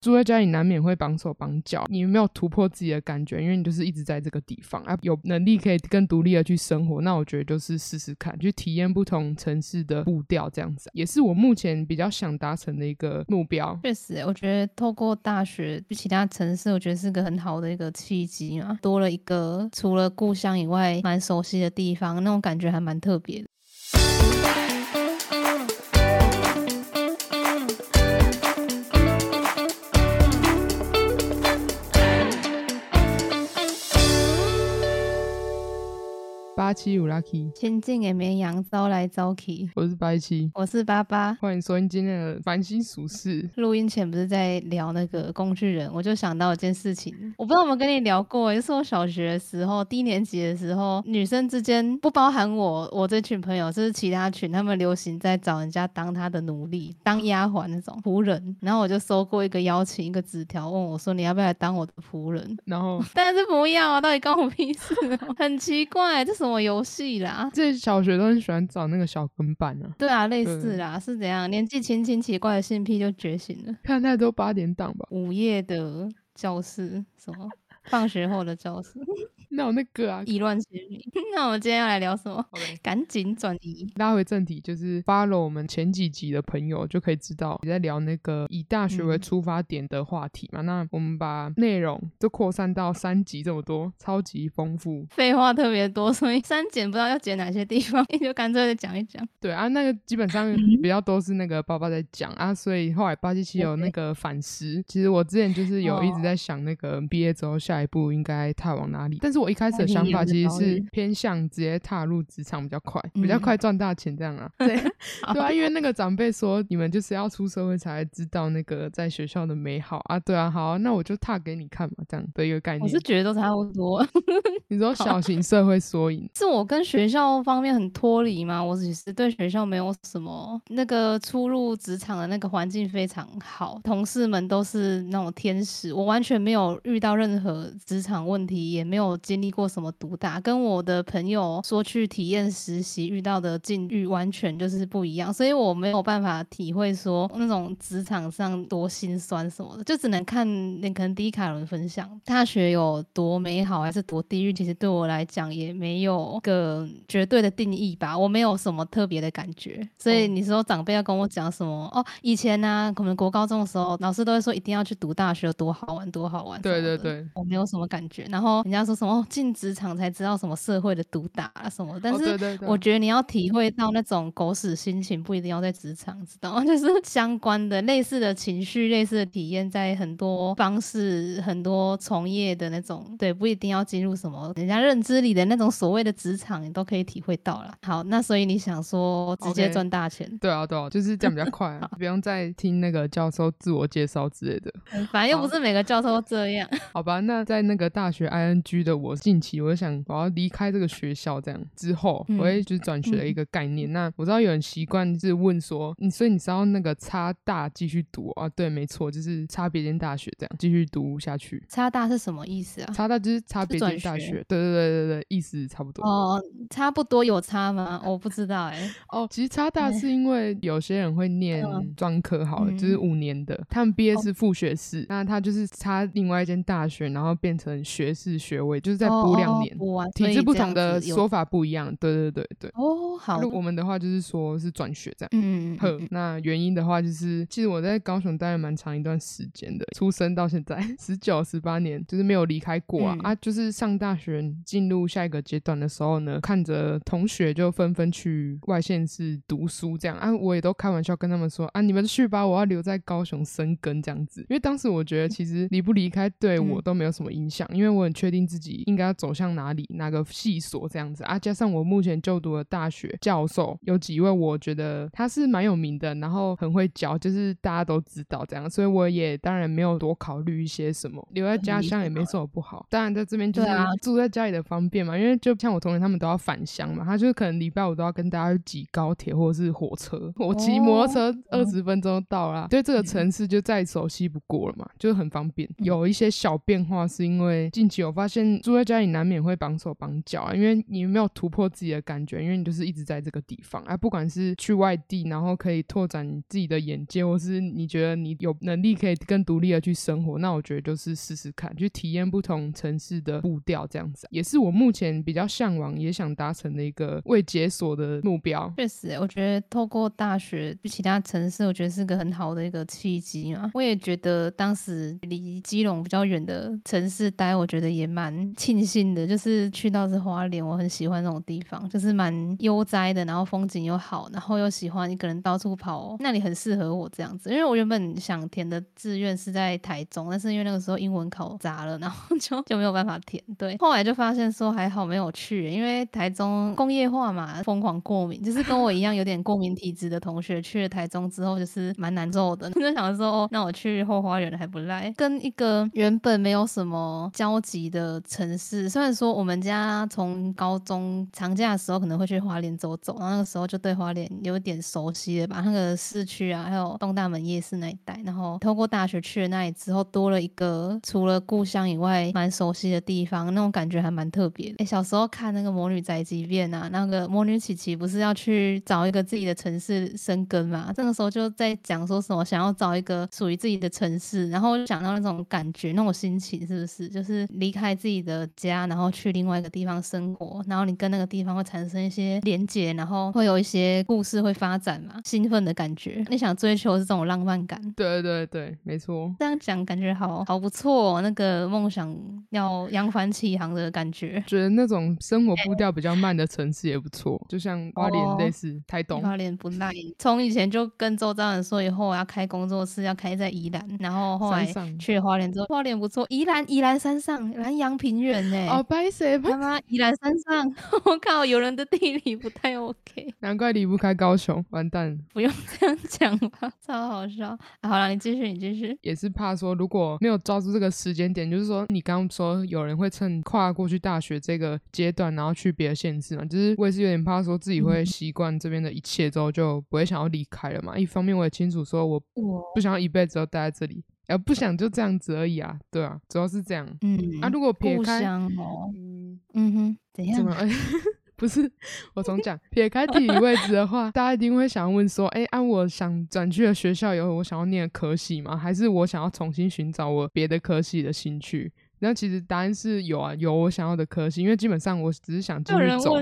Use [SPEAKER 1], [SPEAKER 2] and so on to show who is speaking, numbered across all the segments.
[SPEAKER 1] 住在家里难免会绑手绑脚，你没有突破自己的感觉，因为你就是一直在这个地方啊，有能力可以更独立的去生活，那我觉得就是试试看，去体验不同城市的步调，这样子也是我目前比较想达成的一个目标。
[SPEAKER 2] 确实，我觉得透过大学去其他城市，我觉得是个很好的一个契机嘛，多了一个除了故乡以外蛮熟悉的地方，那种感觉还蛮特别的。
[SPEAKER 1] 八七五 lucky，
[SPEAKER 2] 亲近的绵羊招来招去。
[SPEAKER 1] 我是八七，
[SPEAKER 2] 我是八八，
[SPEAKER 1] 欢迎收听今天的繁星俗事。
[SPEAKER 2] 录音前不是在聊那个工具人，我就想到一件事情，我不知道有没有跟你聊过，就是我小学的时候，低年级的时候，女生之间不包含我，我这群朋友，就是其他群，他们流行在找人家当他的奴隶，当丫鬟那种仆人。然后我就收过一个邀请，一个纸条，问我说你要不要来当我的仆人？
[SPEAKER 1] 然后，
[SPEAKER 2] 但是不要啊，到底关我屁事？很奇怪，这是。什么游戏啦？
[SPEAKER 1] 这小学都很喜欢找那个小跟班啊。
[SPEAKER 2] 对啊，类似啦，是怎样？年纪轻轻奇怪的性癖就觉醒了。
[SPEAKER 1] 看太多八点档吧。
[SPEAKER 2] 午夜的教室，什么？放学后的教室。
[SPEAKER 1] 那我那个啊，
[SPEAKER 2] 意乱情迷。那我们今天要来聊什么？赶紧转移，
[SPEAKER 1] 拉回正题，就是 follow 我们前几集的朋友就可以知道，你在聊那个以大学为出发点的话题嘛。那我们把内容就扩散到三集这么多，超级丰富，
[SPEAKER 2] 废话特别多，所以删减不知道要剪哪些地方，就干脆的讲一讲。
[SPEAKER 1] 对啊，那个基本上比较都是那个爸爸在讲啊，所以后来巴西奇有那个反思。其实我之前就是有一直在想，那个毕业之后下一步应该踏往哪里，但是我一开始的想法。其实是偏向直接踏入职场比较快，比较快赚大钱这样啊。对 对啊，因为那个长辈说你们就是要出社会才知道那个在学校的美好啊。对啊，好，那我就踏给你看嘛，这样的一个概念。
[SPEAKER 2] 我是觉得都差不多。
[SPEAKER 1] 你说小型社会缩影，
[SPEAKER 2] 是我跟学校方面很脱离吗？我只是对学校没有什么那个出入职场的那个环境非常好，同事们都是那种天使，我完全没有遇到任何职场问题，也没有经历过什么毒。打，跟我的朋友说去体验实习遇到的境遇完全就是不一样，所以我没有办法体会说那种职场上多心酸什么的，就只能看那可能迪卡伦分享大学有多美好还是多地狱，其实对我来讲也没有个绝对的定义吧，我没有什么特别的感觉。所以你说长辈要跟我讲什么哦？以前呢，可能国高中的时候老师都会说一定要去读大学，多好玩，多好玩。
[SPEAKER 1] 对对对，
[SPEAKER 2] 我没有什么感觉。然后人家说什么进职场。才知道什么社会的毒打啊什么，但是我觉得你要体会到那种狗屎心情，不一定要在职场，知道吗？就是相关的类似的情绪、类似的体验，在很多方式、很多从业的那种，对，不一定要进入什么人家认知里的那种所谓的职场，你都可以体会到了。好，那所以你想说直接赚大钱？
[SPEAKER 1] 对啊，对啊，就是这样比较快啊，不用再听那个教授自我介绍之类的。
[SPEAKER 2] 反正又不是每个教授都这样。
[SPEAKER 1] 好吧，那在那个大学 ING 的我近期，我想。我要离开这个学校，这样之后，我也就是转学的一个概念。那我知道有人习惯是问说，你所以你知道那个差大继续读啊？对，没错，就是差别间大学这样继续读下去。
[SPEAKER 2] 差大是什么意思啊？
[SPEAKER 1] 差大就是差别间大学。对对对对对，意思差不多。
[SPEAKER 2] 哦，差不多有差吗？我不知道哎。
[SPEAKER 1] 哦，其实差大是因为有些人会念专科，好了，就是五年的，他们毕业是副学士，那他就是差另外一间大学，然后变成学士学位，就是在补两年。体质不同的说法不一样，对对对对。
[SPEAKER 2] 哦，好。
[SPEAKER 1] 我们的话就是说是转学这样。嗯嗯。呵，那原因的话就是，其实我在高雄待了蛮长一段时间的，出生到现在十九十八年，就是没有离开过啊啊！就是上大学进入下一个阶段的时候呢，看着同学就纷纷去外县市读书这样啊，我也都开玩笑跟他们说啊，你们去吧，我要留在高雄生根这样子。因为当时我觉得其实离不离开对我都没有什么影响，因为我很确定自己应该要走向哪里。哪个系所这样子啊？加上我目前就读的大学教授有几位，我觉得他是蛮有名的，然后很会教，就是大家都知道这样，所以我也当然没有多考虑一些什么，留在家乡也没什么不好。当然在这边就是住在家里的方便嘛，因为就像我同学他们都要返乡嘛，他就是可能礼拜五都要跟大家挤高铁或者是火车，我骑摩托车二十分钟到啦，对这个城市就再熟悉不过了嘛，就是很方便。有一些小变化是因为近期我发现住在家里难免会绑手绑脚啊，因为你没有突破自己的感觉，因为你就是一直在这个地方啊。不管是去外地，然后可以拓展你自己的眼界，或是你觉得你有能力可以更独立的去生活，那我觉得就是试试看，去体验不同城市的步调，这样子也是我目前比较向往也想达成的一个未解锁的目标。
[SPEAKER 2] 确实，我觉得透过大学去其他城市，我觉得是个很好的一个契机嘛。我也觉得当时离基隆比较远的城市待，我觉得也蛮庆幸的，就是去到这花莲，我很喜欢那种地方，就是蛮悠哉的，然后风景又好，然后又喜欢一个人到处跑，那里很适合我这样子。因为我原本想填的志愿是在台中，但是因为那个时候英文考砸了，然后 就就没有办法填。对，后来就发现说还好没有去，因为台中工业化嘛，疯狂过敏，就是跟我一样有点过敏体质的同学去了台中之后，就是蛮难受的。就想说哦，那我去后花园还不赖，跟一个原本没有什么交集的城城市。虽然说我们家从高中长假的时候可能会去花莲走走，然后那个时候就对花莲有点熟悉了吧，那个市区啊，还有东大门夜市那一带。然后透过大学去了那里之后，多了一个除了故乡以外蛮熟悉的地方，那种感觉还蛮特别的。哎，小时候看那个《魔女宅急便》啊，那个魔女琪琪不是要去找一个自己的城市生根嘛？这个时候就在讲说什么想要找一个属于自己的城市，然后想到那种感觉，那种心情是不是？就是离开自己的家，然后去另外一个地方生活，然后你跟那个地方会产生一些连结，然后会有一些故事会发展嘛？兴奋的感觉，你想追求是这种浪漫感？
[SPEAKER 1] 对对对，没错。
[SPEAKER 2] 这样讲感觉好好不错，那个梦想要扬帆起航的感觉。
[SPEAKER 1] 觉得那种生活步调比较慢的城市也不错，就像花莲类似台东。
[SPEAKER 2] 花莲不赖，从以前就跟周遭人说，以后我要开工作室，要开在宜兰，然后后来去花莲之后，花莲不错，宜兰宜兰山上南阳平原呢。
[SPEAKER 1] 哦，白色
[SPEAKER 2] 他妈宜兰山上，我靠，有人的地理不太 OK，
[SPEAKER 1] 难怪离不开高雄，完蛋。
[SPEAKER 2] 不用这样讲吧，超好笑。好了，你继续，你继续。
[SPEAKER 1] 也是怕说，如果没有抓住这个时间点，就是说你刚刚说有人会趁跨过去大学这个阶段，然后去别的县市嘛，就是我也是有点怕说自己会习惯这边的一切之后，就不会想要离开了嘛。一方面我也清楚说，我不想要一辈子都待在这里，而不想就这样子而已啊，对啊，主要是这样。嗯，啊，如果撇开，
[SPEAKER 2] 嗯嗯哼，怎样？
[SPEAKER 1] 不是我总讲，撇开地理位置的话，大家一定会想问说，哎，按我想转去的学校有我想要念的科系吗？还是我想要重新寻找我别的科系的兴趣？那其实答案是有啊，有我想要的科系，因为基本上我只是想继续走。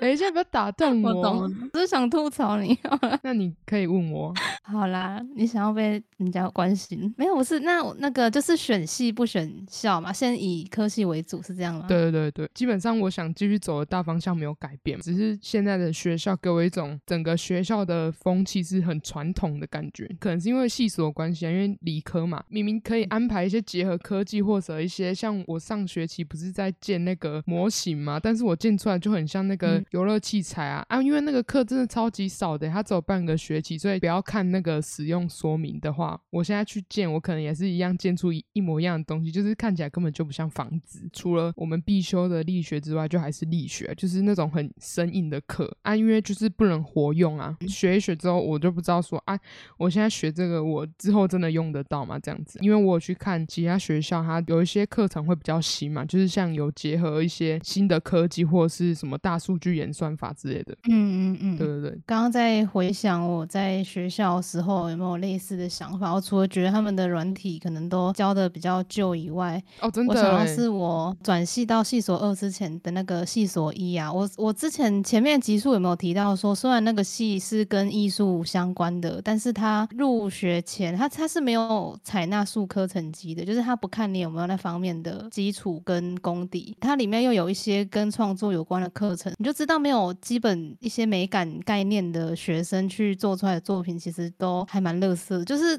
[SPEAKER 1] 等一下，不要打 断我。
[SPEAKER 2] 我懂，只是想吐槽你。
[SPEAKER 1] 那你可以问我。
[SPEAKER 2] 好啦，你想要被人家关心？没有，不是。那那个就是选系不选校嘛，先以科系为主，是这样吗？
[SPEAKER 1] 对对对对，基本上我想继续走的大方向没有改变，只是现在的学校给我一种整个学校的风气是很传统的感觉，可能是因为系所关系啊，因为理科嘛，明明可以安排一些结合科技或者一些像我上学期不是在建那个模型嘛，但是我建出来就很像那个。游乐器材啊啊！因为那个课真的超级少的，它只有半个学期，所以不要看那个使用说明的话，我现在去建，我可能也是一样建出一一模一样的东西，就是看起来根本就不像房子。除了我们必修的力学之外，就还是力学，就是那种很生硬的课啊，因为就是不能活用啊。学一学之后，我就不知道说啊，我现在学这个，我之后真的用得到吗？这样子，因为我有去看其他学校，它有一些课程会比较新嘛，就是像有结合一些新的科技或者是什么大数据。演算法之类的，
[SPEAKER 2] 嗯嗯嗯，
[SPEAKER 1] 对对对。
[SPEAKER 2] 刚刚在回想我在学校时候有没有类似的想法，我除了觉得他们的软体可能都教的比较旧以外，
[SPEAKER 1] 哦，真的，
[SPEAKER 2] 我想到是我转系到系所二之前的那个系所一啊，我我之前前面集数有没有提到说，虽然那个系是跟艺术相关的，但是他入学前他他是没有采纳数科成绩的，就是他不看你有没有那方面的基础跟功底，它里面又有一些跟创作有关的课程，你就知。道没有基本一些美感概念的学生去做出来的作品，其实都还蛮乐色，就是。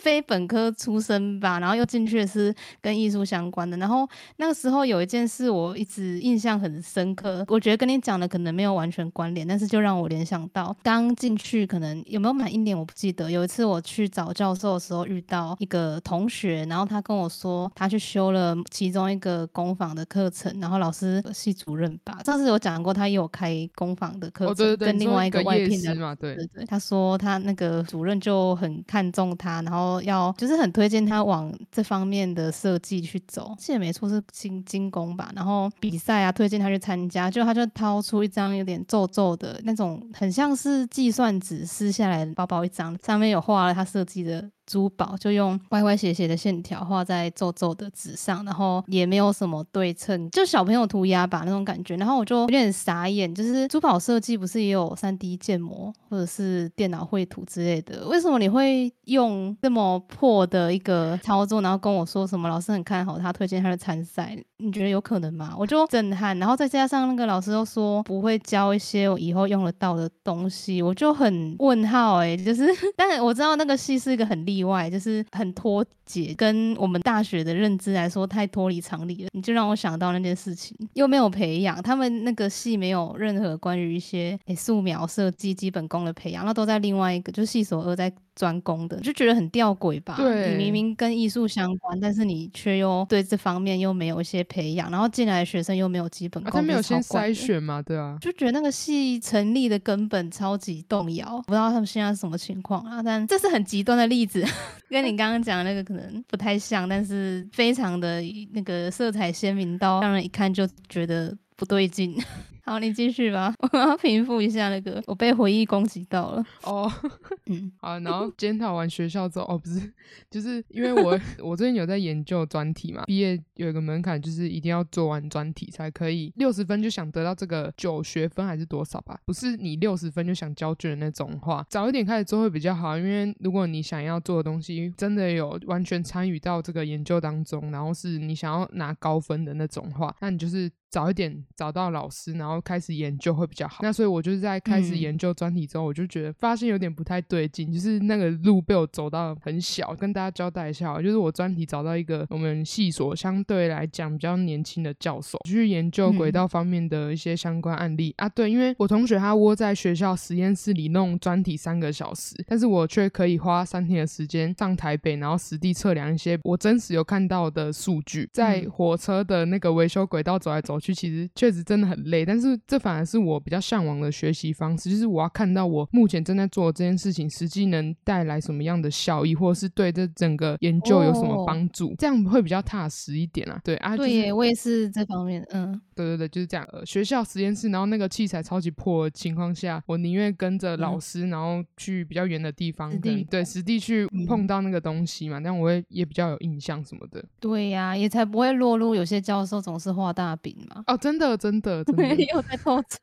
[SPEAKER 2] 非本科出身吧，然后又进去的是跟艺术相关的。然后那个时候有一件事我一直印象很深刻，我觉得跟你讲的可能没有完全关联，但是就让我联想到刚进去可能有没有满一年我不记得。有一次我去找教授的时候遇到一个同学，然后他跟我说他去修了其中一个工坊的课程，然后老师系主任吧，上次有讲过他也有开工坊的课程，跟另外一个外聘的
[SPEAKER 1] 嘛，对
[SPEAKER 2] 对对，他说他那个主任就很看重他，然后。要就是很推荐他往这方面的设计去走，记得没错是精精工吧。然后比赛啊，推荐他去参加，就他就掏出一张有点皱皱的那种，很像是计算纸撕下来的包包一张，上面有画了他设计的。珠宝就用歪歪斜斜的线条画在皱皱的纸上，然后也没有什么对称，就小朋友涂鸦吧那种感觉。然后我就有点傻眼，就是珠宝设计不是也有三 D 建模或者是电脑绘图之类的，为什么你会用这么破的一个操作，然后跟我说什么老师很看好他，推荐他的参赛？你觉得有可能吗？我就震撼。然后再加上那个老师又说不会教一些我以后用得到的东西，我就很问号哎，就是，但是我知道那个系是一个很厉。意外就是很脱节，跟我们大学的认知来说太脱离常理了。你就让我想到那件事情，又没有培养他们那个系没有任何关于一些诶素描设计基本功的培养，那都在另外一个就系所二在专攻的，就觉得很吊诡吧？
[SPEAKER 1] 对，
[SPEAKER 2] 你明明跟艺术相关，但是你却又对这方面又没有一些培养，然后进来的学生又没有基本功，他
[SPEAKER 1] 没有先筛选嘛？对啊，
[SPEAKER 2] 就觉得那个系成立的根本超级动摇，不知道他们现在是什么情况啊？但这是很极端的例子。跟你刚刚讲的那个可能不太像，但是非常的那个色彩鲜明到让人一看就觉得不对劲。好，你继续吧，我要平复一下那个我被回忆攻击到了。哦，
[SPEAKER 1] 嗯，好，然后检讨完学校之后，哦，不是，就是因为我我最近有在研究专题嘛，毕业有一个门槛，就是一定要做完专题才可以六十分就想得到这个九学分还是多少吧？不是你六十分就想交卷的那种话，早一点开始做会比较好，因为如果你想要做的东西真的有完全参与到这个研究当中，然后是你想要拿高分的那种话，那你就是。早一点找到老师，然后开始研究会比较好。那所以我就是在开始研究专题之后，我就觉得发现有点不太对劲，就是那个路被我走到很小。跟大家交代一下，就是我专题找到一个我们系所相对来讲比较年轻的教授，去研究轨道方面的一些相关案例啊。对，因为我同学他窝在学校实验室里弄专题三个小时，但是我却可以花三天的时间上台北，然后实地测量一些我真实有看到的数据，在火车的那个维修轨道走来走。去其实确实真的很累，但是这反而是我比较向往的学习方式，就是我要看到我目前正在做的这件事情，实际能带来什么样的效益，或者是对这整个研究有什么帮助，这样会比较踏实一点啊。对啊，
[SPEAKER 2] 对，我也是这方面，嗯，
[SPEAKER 1] 对对对，就是这样。学校实验室，然后那个器材超级破的情况下，我宁愿跟着老师，然后去比较远的地方，对，实地去碰到那个东西嘛，但我会也比较有印象什么的。
[SPEAKER 2] 对呀，也才不会落入有些教授总是画大饼嘛。
[SPEAKER 1] 哦，真的，真的，真的
[SPEAKER 2] 又在偷抽，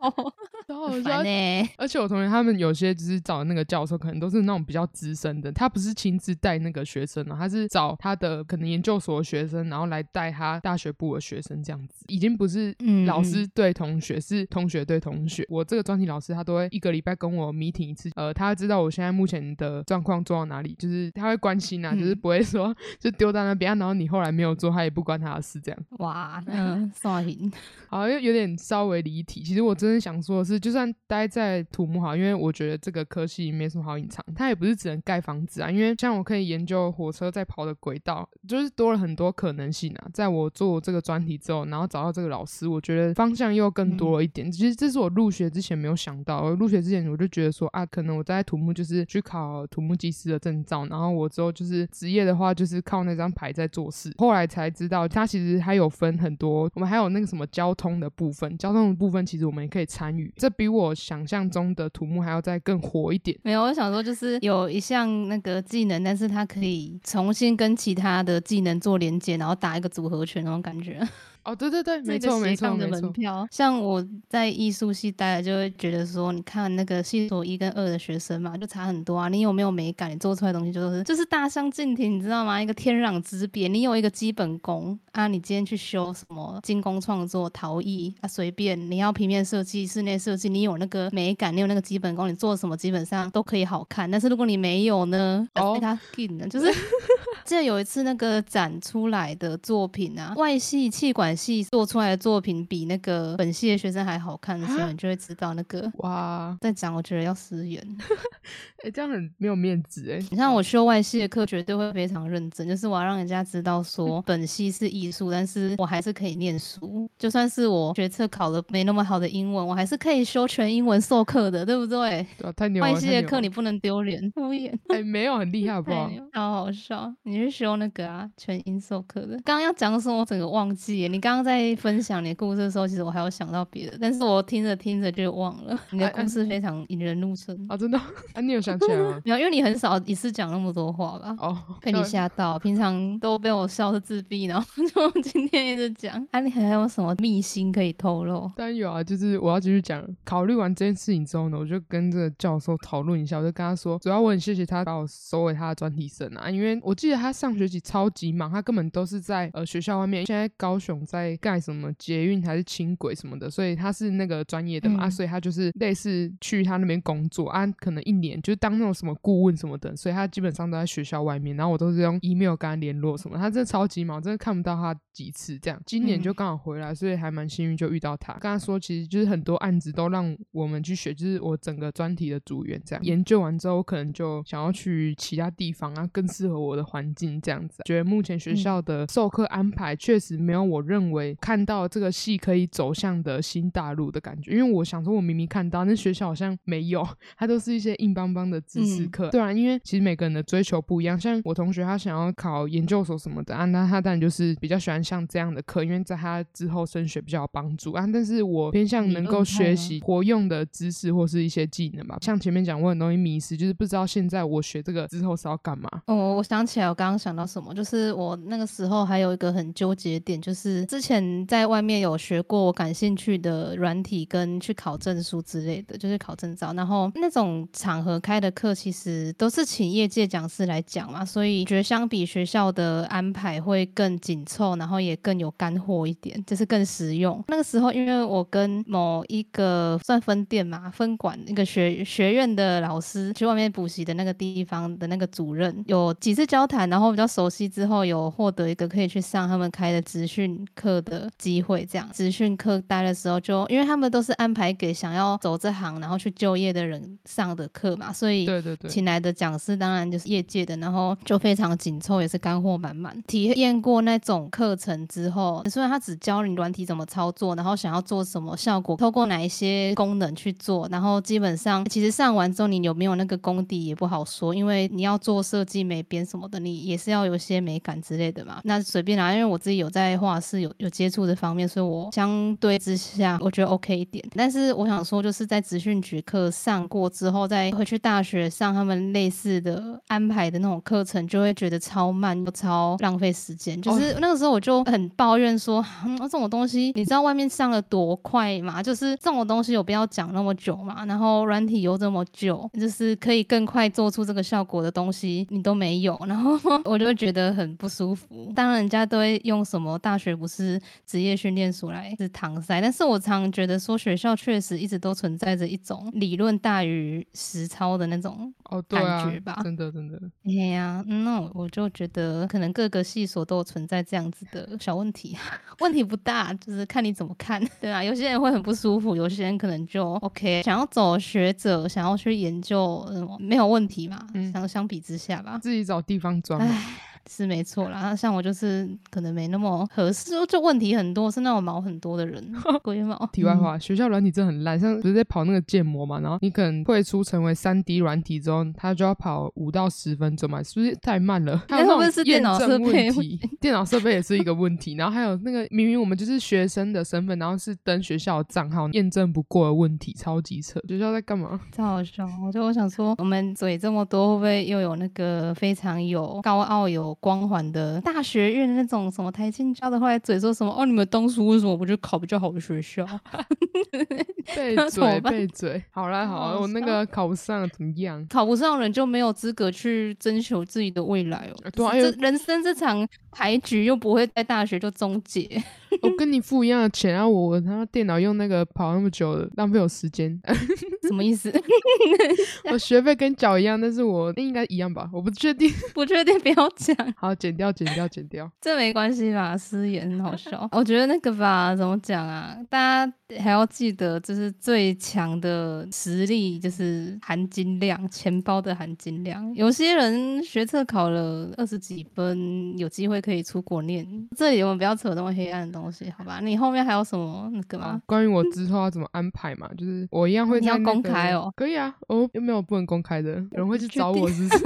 [SPEAKER 1] 然后呢？而且我同学他们有些就是找那个教授，可能都是那种比较资深的，他不是亲自带那个学生哦，他是找他的可能研究所的学生，然后来带他大学部的学生，这样子已经不是老师对同学，是同学对同学。我这个专题老师他都会一个礼拜跟我 meeting 一次，呃，他知道我现在目前的状况做到哪里，就是他会关心啊，就是不会说就丢在那边，然后你后来没有做，他也不关他的事，这样。
[SPEAKER 2] 哇，嗯，刷屏。
[SPEAKER 1] 好，又有点稍微离题。其实我真的想说的是，就算待在土木好，因为我觉得这个科系没什么好隐藏。它也不是只能盖房子啊，因为像我可以研究火车在跑的轨道，就是多了很多可能性啊。在我做这个专题之后，然后找到这个老师，我觉得方向又更多了一点。其实这是我入学之前没有想到。我入学之前我就觉得说啊，可能我在土木就是去考土木技师的证照，然后我之后就是职业的话就是靠那张牌在做事。后来才知道，它其实还有分很多，我们还有那个什么交通的。部分交通的部分，其实我们也可以参与，这这比我想象中的土木还要再更火一点。
[SPEAKER 2] 没有，我想说就是有一项那个技能，但是它可以重新跟其他的技能做连接，然后打一个组合拳那种感觉。
[SPEAKER 1] 哦，对对对，没错没错没
[SPEAKER 2] 错。像我在艺术系待了，就会觉得说，你看那个系所一跟二的学生嘛，就差很多啊。你有没有美感？你做出来的东西就是就是大相径庭，你知道吗？一个天壤之别。你有一个基本功啊，你今天去修什么精工创作、陶艺啊，随便你要平面设计、室内设计，你有那个美感，你有那个基本功，你做什么基本上都可以好看。但是如果你没有呢？哦，他进的就是 记得有一次那个展出来的作品啊，外系气管。系做出来的作品比那个本系的学生还好看的时候，你就会知道那个哇，在讲我觉得要失言，
[SPEAKER 1] 哎，这样很没有面子哎。
[SPEAKER 2] 你像我修外系的课，绝对会非常认真，就是我要让人家知道说本系是艺术，但是我还是可以念书，就算是我学测考的没那么好的英文，我还是可以修全英文授课的，对不对？
[SPEAKER 1] 太牛了！
[SPEAKER 2] 外系的课你不能丢脸敷衍，
[SPEAKER 1] 哎，没有很厉害，好不好？
[SPEAKER 2] 好好笑，你是修那个啊，全英授课的。刚刚要讲什么，我整个忘记。你刚刚在分享你的故事的时候，其实我还有想到别的，但是我听着听着就忘了。你的故事非常引人入胜
[SPEAKER 1] 啊，真的？啊，你有想起来吗？
[SPEAKER 2] 没有，因为你很少一次讲那么多话吧？哦，被你吓到，平常都被我笑的自闭，然后就今天一直讲。啊，你还有什么秘辛可以透露？
[SPEAKER 1] 当然有啊，就是我要继续讲。考虑完这件事情之后呢，我就跟这个教授讨论一下，我就跟他说，主要我很谢谢他把我收为他的专题生啊，因为我记得他上学期超级忙，他根本都是在呃学校外面。现在高雄在盖什么捷运还是轻轨什么的，所以他是那个专业的嘛，啊所以他就是类似去他那边工作啊，可能一年就是当那种什么顾问什么的，所以他基本上都在学校外面。然后我都是用 email 跟他联络什么，他真的超级忙，真的看不到他几次这样。今年就刚好回来，所以还蛮幸运就遇到他。跟他说，其实就是很多案子都让我们去学，就是我整个专题的组员这样研究完之后，可能就想要去其他地方啊，更适合我的环境这样子。觉得目前学校的授课安排确实没有我认为看到这个戏可以走向的新大陆的感觉，因为我想说，我明明看到那学校好像没有，它都是一些硬邦邦的知识课。对啊，因为其实每个人的追求不一样，像我同学他想要考研究所什么的啊，那他当然就是比较喜欢像这样的课，因为在他之后升学比较有帮助啊。但是我偏向能够学习活用的知识或是一些技能吧。像前面讲，我很容易迷失，就是不知道现在我学这个之后是要干嘛。
[SPEAKER 2] 哦，我想起来，我刚刚想到什么，就是我那个时候还有一个很纠结点，就是之前在外面有学过我感兴趣的软体跟去考证书之类的，就是考证照。然后那种场合开的课，其实都是请业界讲师来讲嘛，所以觉得相比学校的安排会更紧凑，然后也更有干货一点，就是更实用。那个时候，因为我跟某一个算分店嘛，分管那个学学院的老师去外面补习的那个地方的那个主任，有几次交谈，然后比较熟悉之后，有获得一个可以去上他们开的职训课的机会。这样职训课待的时候，就因为他们都是安排给想要走这行然后去就业的人上的课嘛，所以
[SPEAKER 1] 对对对，
[SPEAKER 2] 请来的讲师当然就是业界的，然后就非常紧凑，也是干货满满。体验过那种课程之后，虽然他只教你软体怎么操作，然后想要做什么效果，透过哪一些功能去做，然后基本上其实上完之后，你有没有那个功底也不好说，因为你要做设计美编什么的，你也是要有些美感之类的嘛。那随便啦，因为我自己有在画室有有接触这方面，所以我相对之下我觉得 OK 一点。但是我想说，就是在职训局课上过之后，再回去大学上他们类似的安排的那种课程，就会觉得超慢又超浪费时间。就是那个时候我就很抱怨说，嗯这种东西你知道外面上了多快吗？就是这种东西有必要讲那么久吗？然后软体又这么久，就是可以更快做出这个效果的东西你都没有，然后 我就觉得很不舒服。当然人家都会用什么大学不是职业训练所来是搪塞，但是我常觉得说学校确实一直都存在着一种理论大于实操的那种感觉吧？
[SPEAKER 1] 真的真的。
[SPEAKER 2] 哎呀，那我就觉得可能各个系所都有存在这样子的小问题，问题不大，就是看你怎么看，对啊，有些人会很不舒服，有些人可能就 OK，想要走学者，想要去研究，没有问题嘛？相相比之下吧，
[SPEAKER 1] 自己找地方钻。
[SPEAKER 2] 是没错啦，像我就是可能没那么合适，就问题很多，是那种毛很多的人，龟毛。
[SPEAKER 1] 题外话，学校软体真的很烂，像不是在跑那个建模嘛，然后你可能退出成为三 D 软体之后，它就要跑五到十分钟嘛，是不是太慢了？
[SPEAKER 2] 会不会是电脑设备
[SPEAKER 1] 问题？电脑设备也是一个问题，然后还有那个明明我们就是学生的身份，然后是登学校账号验证不过的问题，超级扯。学校在干嘛？
[SPEAKER 2] 超好笑！我就我想说，我们嘴这么多，会不会又有那个非常有高傲有？光环的大学院那种什么台青教的，后来嘴说什么哦？你们当初为什么不去考比较好的学校？
[SPEAKER 1] 被嘴被嘴，好啦好啦，我那个考不上怎么样？
[SPEAKER 2] 考不上人就没有资格去征求自己的未来哦。对，人生这场牌局又不会在大学就终结。
[SPEAKER 1] 我跟你付一样的钱啊，我他妈电脑用那个跑那么久了，浪费我时间。
[SPEAKER 2] 什么意思？
[SPEAKER 1] 我学费跟脚一样，但是我应该一样吧？我不确定，
[SPEAKER 2] 不确定，不要讲。
[SPEAKER 1] 好，剪掉，剪掉，剪掉。
[SPEAKER 2] 这没关系吧？失言很好笑。我觉得那个吧，怎么讲啊？大家还要记得，就是最强的实力就是含金量，钱包的含金量。有些人学测考了二十几分，有机会可以出国念。这里我们不要扯那么黑暗的东西，好吧？你后面还有什么那个吗？
[SPEAKER 1] 关于我之后要怎么安排嘛？就是我一样会你要
[SPEAKER 2] 公开哦，
[SPEAKER 1] 可以啊，哦，又没有不能公开的，有人会去找我，是不是？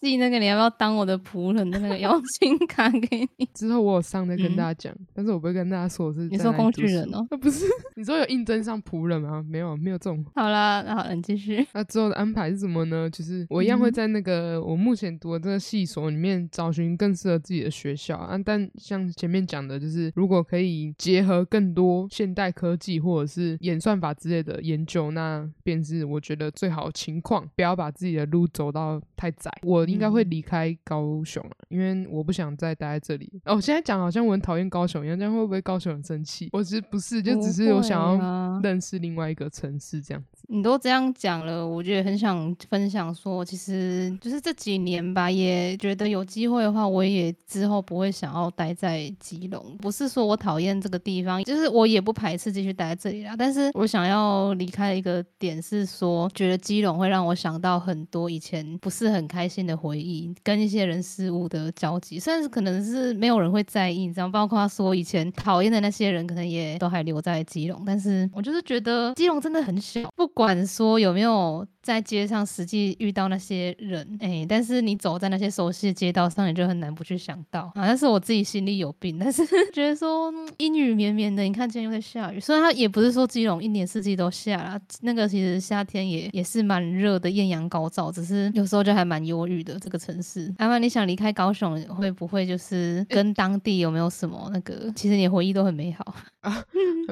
[SPEAKER 2] 寄那个你要不要当我的仆人的那个邀 请卡给你？
[SPEAKER 1] 之后我有上再跟大家讲，但是我不会跟大家说我是。
[SPEAKER 2] 你说工具人哦？
[SPEAKER 1] 那不是？你说有应征上仆人吗？没有，没有这种。
[SPEAKER 2] 好啦，那好，你继续。
[SPEAKER 1] 那之后的安排是什么呢？就是我一样会在那个我目前读的这个系所里面找寻更适合自己的学校啊。但像前面讲的，就是如果可以结合更多现代科技或者是演算法之类的研究，那便是我觉得最好情况。不要把自己的路走到太窄。我应该会离开高雄了，因为我不想再待在这里。哦，现在讲好像我很讨厌高雄一样，这样会不会高雄很生气？我其实不是，就只是我想要认识另外一个城市这样子。
[SPEAKER 2] 你都这样讲了，我觉得很想分享说，其实就是这几年吧，也觉得有机会的话，我也之后不会想要待在基隆。不是说我讨厌这个地方，就是我也不排斥继续待在这里啦。但是我想要离开的一个点是说，觉得基隆会让我想到很多以前不是很开心的回忆，跟一些人事物的交集。虽然可能是没有人会在意，你知道，包括说以前讨厌的那些人，可能也都还留在基隆。但是我就是觉得基隆真的很小，不。管说有没有。在街上实际遇到那些人，哎，但是你走在那些熟悉的街道上，你就很难不去想到。好像是我自己心里有病，但是觉得说阴雨绵绵的，你看今天又在下雨。虽然它也不是说基隆一年四季都下啦，那个其实夏天也也是蛮热的，艳阳高照，只是有时候就还蛮忧郁的这个城市。阿曼，你想离开高雄，会不会就是跟当地有没有什么那个？其实你回忆都很美好
[SPEAKER 1] 啊，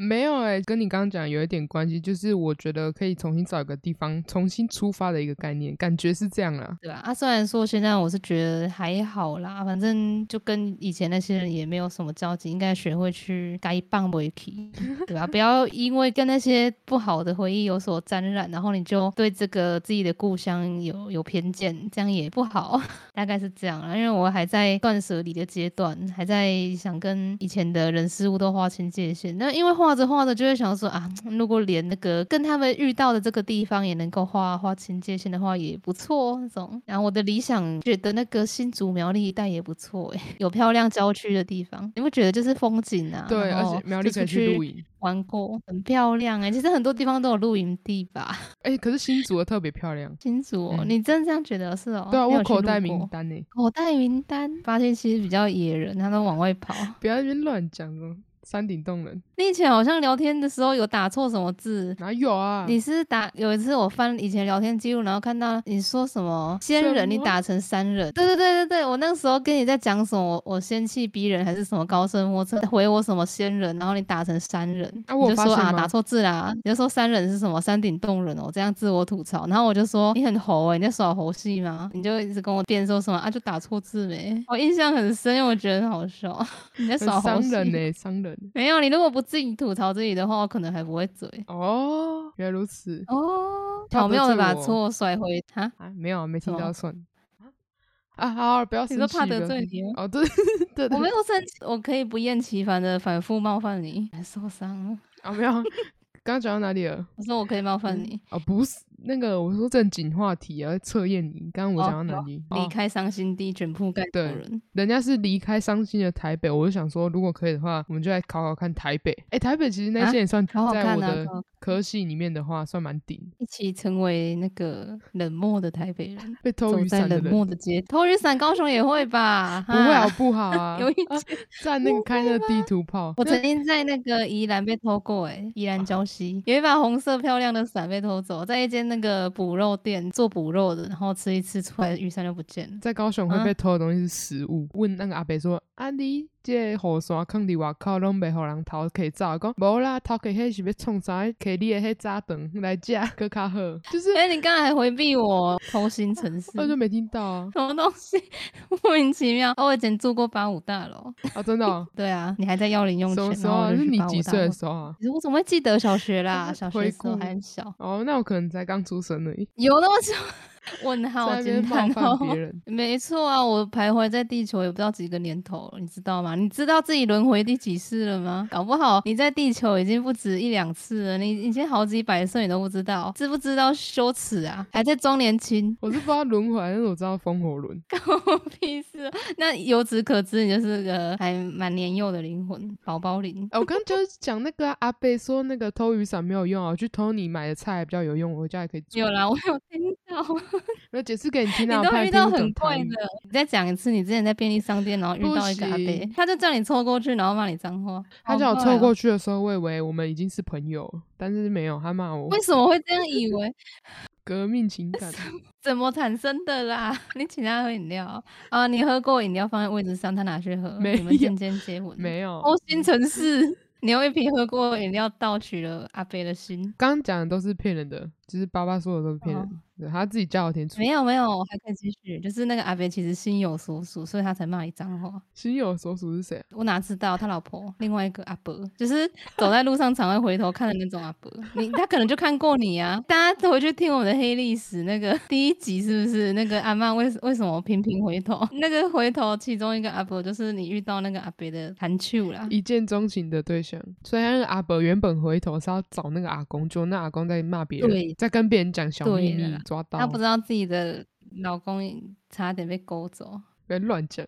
[SPEAKER 1] 没有哎，跟你刚刚讲有一点关系，就是我觉得可以重新找一个地方重新。出发的一个概念，感觉是这样啦，
[SPEAKER 2] 对吧？啊，虽然说现在我是觉得还好啦，反正就跟以前那些人也没有什么交集，应该学会去该棒回去，对吧？不要因为跟那些不好的回忆有所沾染，然后你就对这个自己的故乡有有偏见，这样也不好。大概是这样啦，因为我还在断舍离的阶段，还在想跟以前的人事物都划清界限。那因为画着画着就会想说啊，如果连那个跟他们遇到的这个地方也能够画。划清界限的话也不错哦，那种。然后我的理想觉得那个新竹苗栗一带也不错，哎，有漂亮郊区的地方，你不觉得就是风景啊。
[SPEAKER 1] 对，而且苗栗可以去露营，
[SPEAKER 2] 玩过，很漂亮哎。其实很多地方都有露营地吧？
[SPEAKER 1] 哎，可是新竹的特别漂亮。
[SPEAKER 2] 新竹，你真的这样觉得是哦？
[SPEAKER 1] 对啊，我口袋名单呢？
[SPEAKER 2] 口袋名单发现其实比较野人，他都往外跑。
[SPEAKER 1] 不要那边乱讲哦。山顶洞人，
[SPEAKER 2] 你以前好像聊天的时候有打错什么字？
[SPEAKER 1] 哪有啊？
[SPEAKER 2] 你是打有一次我翻以前聊天记录，然后看到你说什么仙人，你打成山人。对对对对对，我那个时候跟你在讲什么？我仙气逼人还是什么高深莫测？回我什么仙人，然后你打成山人，你就说啊打错字啦，你就说山人是什么山顶洞人哦，这样自我吐槽。然后我就说你很猴哎，你在耍猴戏吗？你就一直跟我辩说什么啊就打错字没？我印象很深，因为我觉得很好笑。你在耍猴戏？
[SPEAKER 1] 商人呢？商人
[SPEAKER 2] 没有你如果。不自己吐槽自己的话，我可能还不会嘴
[SPEAKER 1] 哦。原来如此
[SPEAKER 2] 哦，巧妙的把错甩回他
[SPEAKER 1] 啊，没有没听到算啊，好不要生气。
[SPEAKER 2] 你说怕得罪你
[SPEAKER 1] 哦？对 对，
[SPEAKER 2] 我没有生气，我可以不厌其烦的反复冒犯你，还受伤了
[SPEAKER 1] 啊？没有，刚刚讲到哪里了？
[SPEAKER 2] 我说我可以冒犯你
[SPEAKER 1] 哦，不是。那个我说正经话题啊，测验你。刚刚我讲到哪里？
[SPEAKER 2] 离开伤心地，卷铺盖
[SPEAKER 1] 对人。人家是离开伤心的台北，我就想说，如果可以的话，我们就来考考看台北。哎，台北其实那些也算在我的科系里面的话，算蛮顶。
[SPEAKER 2] 一起成为那个冷漠的台北人，
[SPEAKER 1] 被偷雨伞
[SPEAKER 2] 冷漠的街，偷雨伞高雄也会吧？
[SPEAKER 1] 不会好不好啊？
[SPEAKER 2] 有一
[SPEAKER 1] 在那个开那个地图炮，
[SPEAKER 2] 我曾经在那个宜兰被偷过，哎，宜兰礁溪有一把红色漂亮的伞被偷走，在一间那个补肉店做补肉的，然后吃一吃出来雨伞就不见了。
[SPEAKER 1] 在高雄会被偷的东西是食物。问那个阿北说：“阿你。”这雨伞放伫外口，拢袂互人偷去走。讲无啦，偷去迄是要创啥？摕你的迄炸弹来食，搁较好。就是，
[SPEAKER 2] 哎，你刚才还回避我偷心城市，
[SPEAKER 1] 我就没听到啊。
[SPEAKER 2] 什么东西？莫名其妙。我以前住过八五大楼。
[SPEAKER 1] 啊，真的？
[SPEAKER 2] 对啊，你还在要零用钱。什么
[SPEAKER 1] 时候？是你几岁的时候啊？
[SPEAKER 2] 我怎么会记得小学啦？小学时候还很小。
[SPEAKER 1] 哦，那我可能才刚出生而已。
[SPEAKER 2] 有那么久？问号惊叹号，
[SPEAKER 1] 人，
[SPEAKER 2] 没错啊，我徘徊在地球也不知道几个年头了，你知道吗？你知道自己轮回第几世了吗？搞不好你在地球已经不止一两次了，你已经好几百岁你都不知道，知不知道羞耻啊？还在装年轻？
[SPEAKER 1] 我是不知道轮回，但是我知道风火轮。
[SPEAKER 2] 关我屁事！那由此可知，你就是个还蛮年幼的灵魂，宝宝灵。
[SPEAKER 1] 我刚就是讲那个阿贝说那个偷雨伞没有用啊，去偷你买的菜比较有用，我家也可以做。
[SPEAKER 2] 有啦，我有听到。
[SPEAKER 1] 我解释给你听
[SPEAKER 2] 啊，你都遇到很怪的。你再讲一次，你之前在便利商店，然后遇到一个阿伯，他就叫你凑过去，然后骂你脏话。
[SPEAKER 1] 他叫我凑过去的时候，我以为我们已经是朋友，但是没有，他骂我。
[SPEAKER 2] 为什么会这样以为？
[SPEAKER 1] 革命情感
[SPEAKER 2] 怎么产生的啦？你请他喝饮料啊？你喝过饮料放在位置上，他拿去喝？你们渐渐接吻？
[SPEAKER 1] 没有。
[SPEAKER 2] 哦，新城市，你用一瓶喝过饮料盗取了阿伯的心。
[SPEAKER 1] 刚刚讲的都是骗人的，就是爸爸说的都是骗人。他自己叫我填
[SPEAKER 2] 没有没有，还可以继续。就是那个阿伯其实心有所属，所以他才骂你脏话。
[SPEAKER 1] 心有所属是谁？
[SPEAKER 2] 我哪知道他老婆？另外一个阿伯，就是走在路上常会回头看的那种阿伯。你他可能就看过你啊！大家回去听我们的黑历史那个第一集是不是？那个阿曼为为什么频频回头？那个回头其中一个阿伯就是你遇到那个阿伯的谈趣啦，
[SPEAKER 1] 一见钟情的对象。所以那个阿伯原本回头是要找那个阿公，就那阿公在骂别人，在跟别人讲小秘密。抓到，
[SPEAKER 2] 他不知道自己的老公差点被勾走，
[SPEAKER 1] 别乱讲，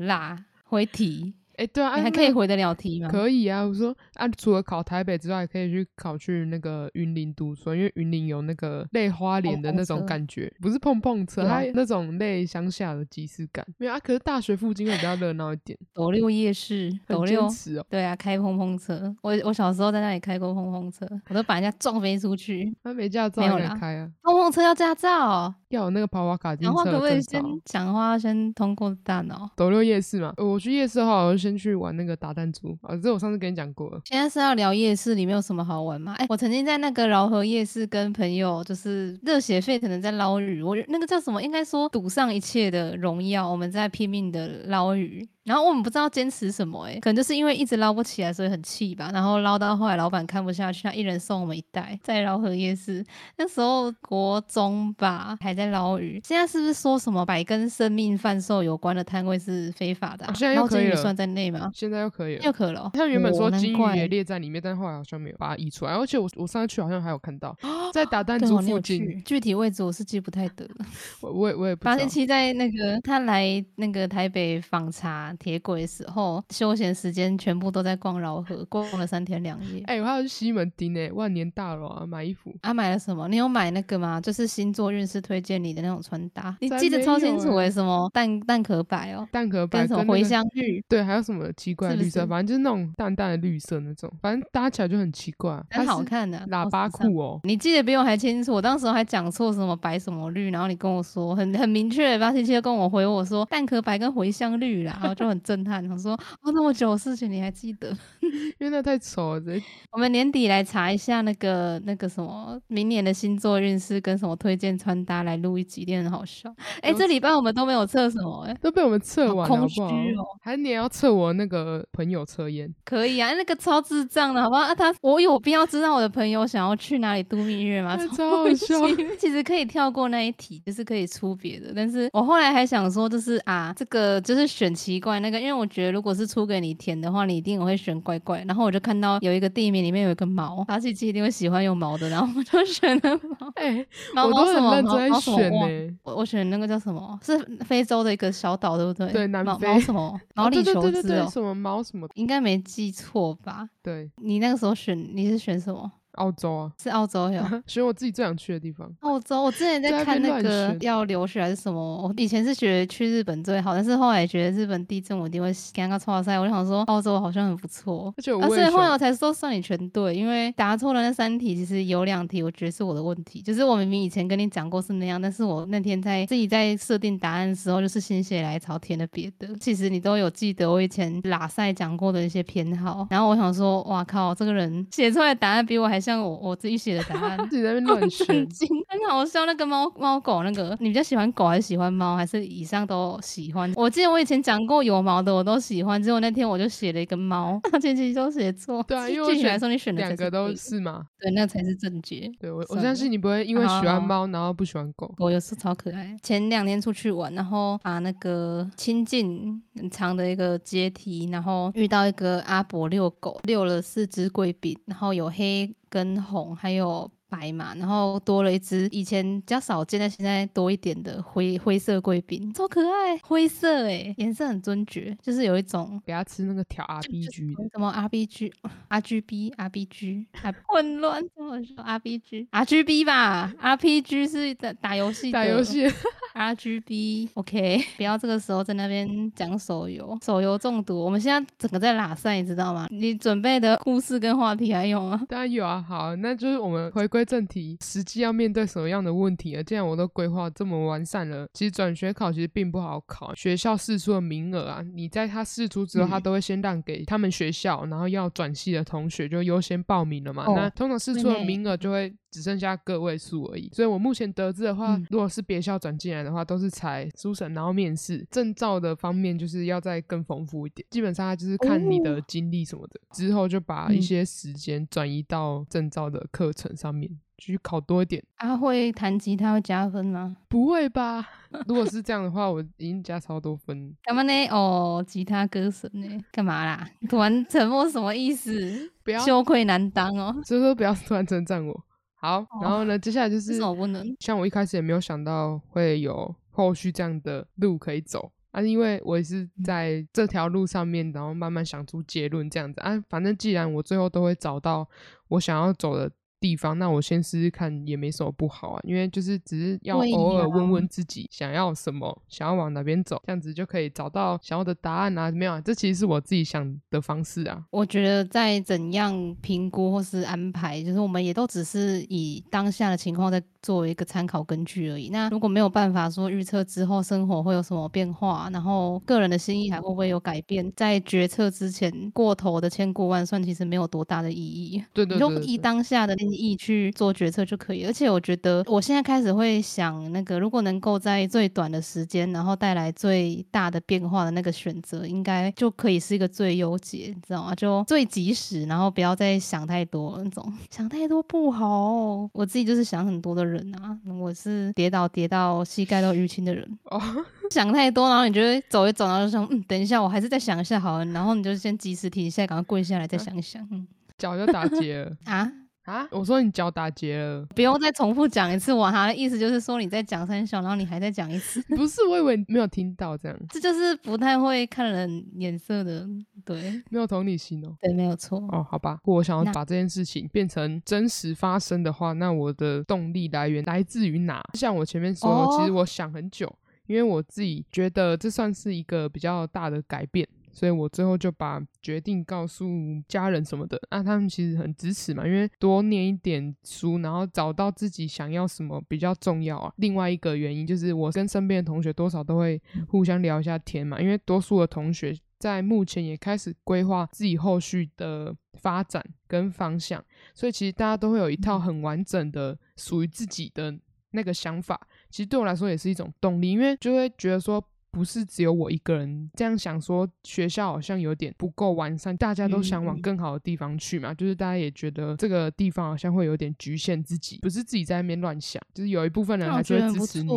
[SPEAKER 2] 辣回题。
[SPEAKER 1] 哎，对啊，
[SPEAKER 2] 你还可以回得了题吗？
[SPEAKER 1] 可以啊，我说啊，除了考台北之外，可以去考去那个云林读书，因为云林有那个泪花莲的那种感觉，不是碰碰车，它那种类乡下的即视感。没有啊，可是大学附近会比较热闹一点。
[SPEAKER 2] 斗六夜市，斗六，对啊，开碰碰车。我我小时候在那里开过碰碰车，我都把人家撞飞出去。
[SPEAKER 1] 他没驾照，没有开啊。
[SPEAKER 2] 碰碰车要驾照，
[SPEAKER 1] 要有那个跑跑卡丁
[SPEAKER 2] 车。
[SPEAKER 1] 讲话
[SPEAKER 2] 可不可以先讲话先通过大脑？
[SPEAKER 1] 斗六夜市嘛，我去夜市的话，我就先去玩那个。打弹珠啊！这我上次跟你讲过了。
[SPEAKER 2] 现在是要聊夜市里面有什么好玩吗？哎，我曾经在那个饶河夜市跟朋友就是热血沸腾的在捞鱼，我那个叫什么？应该说赌上一切的荣耀，我们在拼命的捞鱼。然后我们不知道坚持什么，哎，可能就是因为一直捞不起来，所以很气吧。然后捞到后来，老板看不下去，他一人送我们一袋。在饶河夜市，那时候国中吧，还在捞鱼。现在是不是说什么百跟生命贩售有关的摊位是非法的？
[SPEAKER 1] 现在又可以，
[SPEAKER 2] 算在内吗？
[SPEAKER 1] 现在又可以
[SPEAKER 2] 了，又可了。
[SPEAKER 1] 他原本说金鱼也列在里面，但后来好像没有把它移出来。而且我我上次去好像还有看到，在打弹珠附近，
[SPEAKER 2] 具体位置我是记不太得了。
[SPEAKER 1] 我我也我也不。
[SPEAKER 2] 八星期在那个他来那个台北访查铁轨的时候。休闲时间全部都在逛饶河，逛了三天两夜。
[SPEAKER 1] 哎，我还要去西门町诶，万年大楼啊，买衣服。
[SPEAKER 2] 啊，买了什么？你有买那个吗？就是星座运势推荐你的那种穿搭，你记得超清楚诶。什么蛋蛋壳白哦，
[SPEAKER 1] 蛋壳白跟
[SPEAKER 2] 什么茴香绿？
[SPEAKER 1] 对，还有什么奇怪的绿色？反正就是那种淡淡的绿色那种，反正搭起来就很奇怪，
[SPEAKER 2] 很好看的
[SPEAKER 1] 喇叭裤哦。
[SPEAKER 2] 你记得比我还清楚，我当时还讲错什么白什么绿，然后你跟我说很很明确，八七七跟我回我说蛋壳白跟茴香绿啦，然后就很震撼，我说哦那么久。的事情你还记得？
[SPEAKER 1] 因为那太丑了。
[SPEAKER 2] 我们年底来查一下那个那个什么明年的星座运势跟什么推荐穿搭来录一集，一定很好笑。哎，这礼拜我们都没有测什么，哎，
[SPEAKER 1] 都被我们测完了，
[SPEAKER 2] 空虚
[SPEAKER 1] 哦。还你也要测我那个朋友测验？
[SPEAKER 2] 可以啊，那个超智障的，好不好？啊，他我有必要知道我的朋友想要去哪里度蜜月吗？
[SPEAKER 1] 超好笑。
[SPEAKER 2] 其实可以跳过那一题，就是可以出别的。但是我后来还想说，就是啊，这个就是选奇怪那个，因为我觉得如果是出给你。填的话，你一定会选怪怪。然后我就看到有一个地名里面有一个毛，阿七七一定会喜欢有毛的，然后我就选了毛。
[SPEAKER 1] 哎，
[SPEAKER 2] 毛
[SPEAKER 1] 毛
[SPEAKER 2] 什么？
[SPEAKER 1] 毛
[SPEAKER 2] 选呢？我我选那个叫什么？是非洲的一个小岛，对不对？
[SPEAKER 1] 对，南非。
[SPEAKER 2] 毛什么？毛里求斯
[SPEAKER 1] 哦？什么毛什么？
[SPEAKER 2] 应该没记错吧？
[SPEAKER 1] 对。
[SPEAKER 2] 你那个时候选，你是选什么？
[SPEAKER 1] 澳洲啊，
[SPEAKER 2] 是澳洲有，
[SPEAKER 1] 选我自己最想去的地方。
[SPEAKER 2] 澳洲，我之前在看那个要留学还是什么，我以前是觉得去日本最好，但是后来觉得日本地震我一定会尴尬错赛，我就想说澳洲好像很不错。
[SPEAKER 1] 而且我
[SPEAKER 2] 后来我才说算你全对，因为答错了那三题，其实有两题我觉得是我的问题，就是我明明以前跟你讲过是那样，但是我那天在自己在设定答案的时候，就是心血来潮填的别的。其实你都有记得我以前拉赛讲过的一些偏好，然后我想说，哇靠，这个人写出来答案比我还像我我自己写的答案，
[SPEAKER 1] 自己在那 乱选，
[SPEAKER 2] 很好笑。那个猫猫狗那个，你比较喜欢狗还是喜欢猫，还是以上都喜欢？我记得我以前讲过有毛的我都喜欢，结果那天我就写了一个猫，前期都写错。
[SPEAKER 1] 对啊，因为
[SPEAKER 2] 具体来说你选的
[SPEAKER 1] 两个都是吗？
[SPEAKER 2] 对，那才是正解。
[SPEAKER 1] 对我我相信你不会因为喜欢猫然后不喜欢狗。
[SPEAKER 2] 狗有时超可爱。前两天出去玩，然后把那个亲近很长的一个阶梯，然后遇到一个阿伯遛狗，遛了四只贵宾，然后有黑跟红，还有。白嘛，然后多了一只以前比较少见，但现在多一点的灰灰色贵宾，超可爱，灰色哎，颜色很尊爵，就是有一种
[SPEAKER 1] 给他吃那个调 R B G 的，
[SPEAKER 2] 什么 R B G R G B R B G，还混乱，怎么说 R B G R G B 吧，R P G 是打打游戏
[SPEAKER 1] 打游戏
[SPEAKER 2] R G B OK，不要这个时候在那边讲手游，手游中毒，我们现在整个在拉赛，你知道吗？你准备的故事跟话题还有吗？
[SPEAKER 1] 当然有啊，好，那就是我们回归。归正题，实际要面对什么样的问题啊？既然我都规划这么完善了，其实转学考其实并不好考。学校试出的名额啊，你在他试出之后，他都会先让给他们学校，然后要转系的同学就优先报名了嘛。那通常试出的名额就会只剩下个位数而已。所以我目前得知的话，如果是别校转进来的话，都是才初审，然后面试。证照的方面就是要再更丰富一点。基本上他就是看你的经历什么的，之后就把一些时间转移到证照的课程上面。继续考多一点。
[SPEAKER 2] 他会弹吉他会加分吗？
[SPEAKER 1] 不会吧？如果是这样的话，我已经加超多分。
[SPEAKER 2] 干嘛呢？哦，吉他歌神呢？干嘛啦？突然 沉默什么意思？
[SPEAKER 1] 不要
[SPEAKER 2] 羞愧难当哦。
[SPEAKER 1] 所以说不要突然称赞我。好，然后呢？接下来就是，
[SPEAKER 2] 我不能。
[SPEAKER 1] 像我一开始也没有想到会有后续这样的路可以走啊，因为我也是在这条路上面，然后慢慢想出结论这样子啊。反正既然我最后都会找到我想要走的。地方，那我先试试看也没什么不好啊，因为就是只是要偶尔问问自己想要什么，想要往哪边走，这样子就可以找到想要的答案啊？没有啊？这其实是我自己想的方式啊。
[SPEAKER 2] 我觉得在怎样评估或是安排，就是我们也都只是以当下的情况在作为一个参考根据而已。那如果没有办法说预测之后生活会有什么变化，然后个人的心意还会不会有改变，在决策之前过头的千过万算，其实没有多大的意义。
[SPEAKER 1] 对对，
[SPEAKER 2] 就以当下的。意去做决策就可以，而且我觉得我现在开始会想，那个如果能够在最短的时间，然后带来最大的变化的那个选择，应该就可以是一个最优解，你知道吗？就最及时，然后不要再想太多那种，想太多不好。我自己就是想很多的人啊，我是跌倒跌到膝盖都淤青的人。哦，想太多，然后你就会走一走，然后就想，嗯，等一下，我还是再想一下好了。然后你就先及时停一下，赶快跪下来再想一想。嗯，
[SPEAKER 1] 脚就打结了 啊。啊！我说你脚打结了，
[SPEAKER 2] 不用再重复讲一次。我他的意思就是说你在讲三小，然后你还在讲一次。
[SPEAKER 1] 不是，我以为没有听到这样。
[SPEAKER 2] 这就是不太会看人眼色的，对，
[SPEAKER 1] 没有同理心哦。
[SPEAKER 2] 对，没有错。
[SPEAKER 1] 哦，好吧。我想要把这件事情变成真实发生的话，那我的动力来源来自于哪？像我前面说，其实我想很久，因为我自己觉得这算是一个比较大的改变。所以我最后就把决定告诉家人什么的，那他们其实很支持嘛，因为多念一点书，然后找到自己想要什么比较重要啊。另外一个原因就是我跟身边的同学多少都会互相聊一下天嘛，因为多数的同学在目前也开始规划自己后续的发展跟方向，所以其实大家都会有一套很完整的属于自己的那个想法。其实对我来说也是一种动力，因为就会觉得说。不是只有我一个人这样想，说学校好像有点不够完善，大家都想往更好的地方去嘛。就是大家也觉得这个地方好像会有点局限自己，不是自己在那边乱想，就是有一部分人还是会支持你。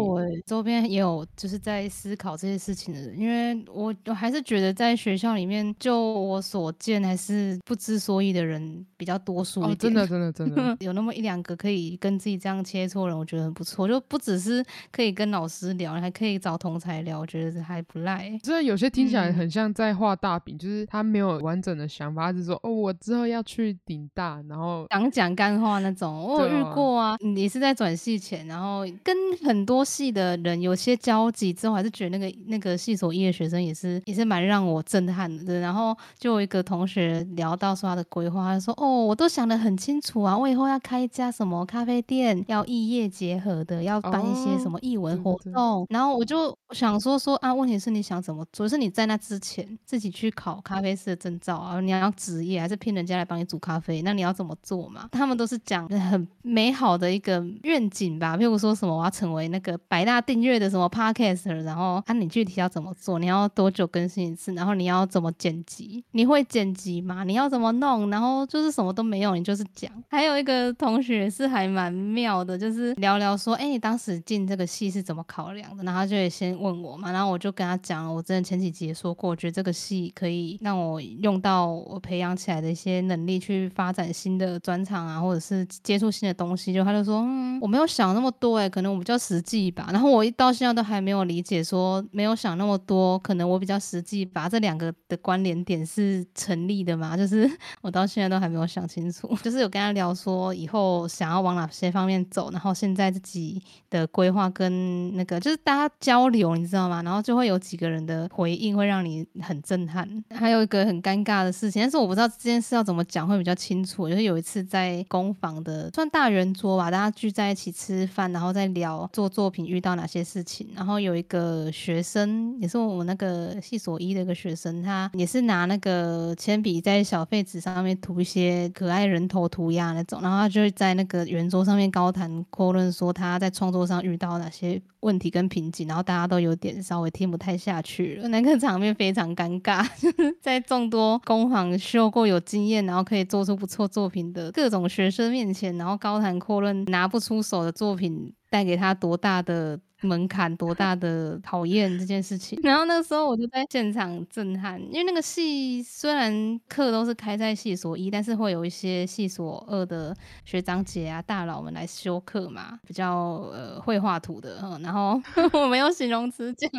[SPEAKER 2] 周边也有就是在思考这些事情的人，因为我我还是觉得在学校里面，就我所见，还是不知所以的人比较多数一点。
[SPEAKER 1] 真的，真的，真的
[SPEAKER 2] 有那么一两个可以跟自己这样切磋人，我觉得很不错。就不只是可以跟老师聊，还可以找同才聊，我觉得。觉得还不赖。
[SPEAKER 1] 虽然有些听起来很像在画大饼，就是他没有完整的想法，只是说哦，我之后要去顶大，然后
[SPEAKER 2] 讲讲干话那种。我有遇过啊，你是在转系前，然后跟很多系的人有些交集之后，还是觉得那个那个系所一的学生也是也是蛮让我震撼的。然后就有一个同学聊到说他的规划，他说哦，我都想得很清楚啊，我以后要开一家什么咖啡店，要异业结合的，要办一些什么艺文活动。然后我就想说说啊，问题是你想怎么做？是你在那之前自己去考咖啡师的证照啊？你要职业还是聘人家来帮你煮咖啡？那你要怎么做嘛？他们都是讲很美好的一个愿景吧，譬如说什么我要成为那个百大订阅的什么 podcast，然后啊，你具体要怎么做？你要多久更新一次？然后你要怎么剪辑？你会剪辑吗？你要怎么弄？然后就是什么都没有，你就是讲。还有一个同学是还蛮妙的，就是聊聊说，哎，你当时进这个系是怎么考量的？然后就会先问我嘛，然后我就跟他讲，我真的前几集也说过，我觉得这个戏可以让我用到我培养起来的一些能力，去发展新的专长啊，或者是接触新的东西。就他就说，嗯，我没有想那么多，哎，可能我比较实际吧。然后我一到现在都还没有理解，说没有想那么多，可能我比较实际吧。这两个的关联点是成立的嘛？就是 我到现在都还没有想清楚。就是有跟他聊说，以后想要往哪些方面走，然后现在自己的规划跟那个，就是大家交流，你知道吗？然后就会有几个人的回应会让你很震撼。还有一个很尴尬的事情，但是我不知道这件事要怎么讲会比较清楚。就是有一次在工坊的算大圆桌吧，大家聚在一起吃饭，然后再聊做作品遇到哪些事情。然后有一个学生，也是我们那个系所一的一个学生，他也是拿那个铅笔在小废纸上面涂一些可爱人头涂鸦那种。然后他就在那个圆桌上面高谈阔论，说他在创作上遇到哪些问题跟瓶颈。然后大家都有点稍我听不太下去了，那个场面非常尴尬。在众多工坊修过有经验，然后可以做出不错作品的各种学生面前，然后高谈阔论拿不出手的作品，带给他多大的？门槛多大的讨厌这件事情，然后那个时候我就在现场震撼，因为那个系虽然课都是开在系所一，但是会有一些系所二的学长姐啊大佬们来修课嘛，比较呃会画图的，嗯然后 我没有形容词讲，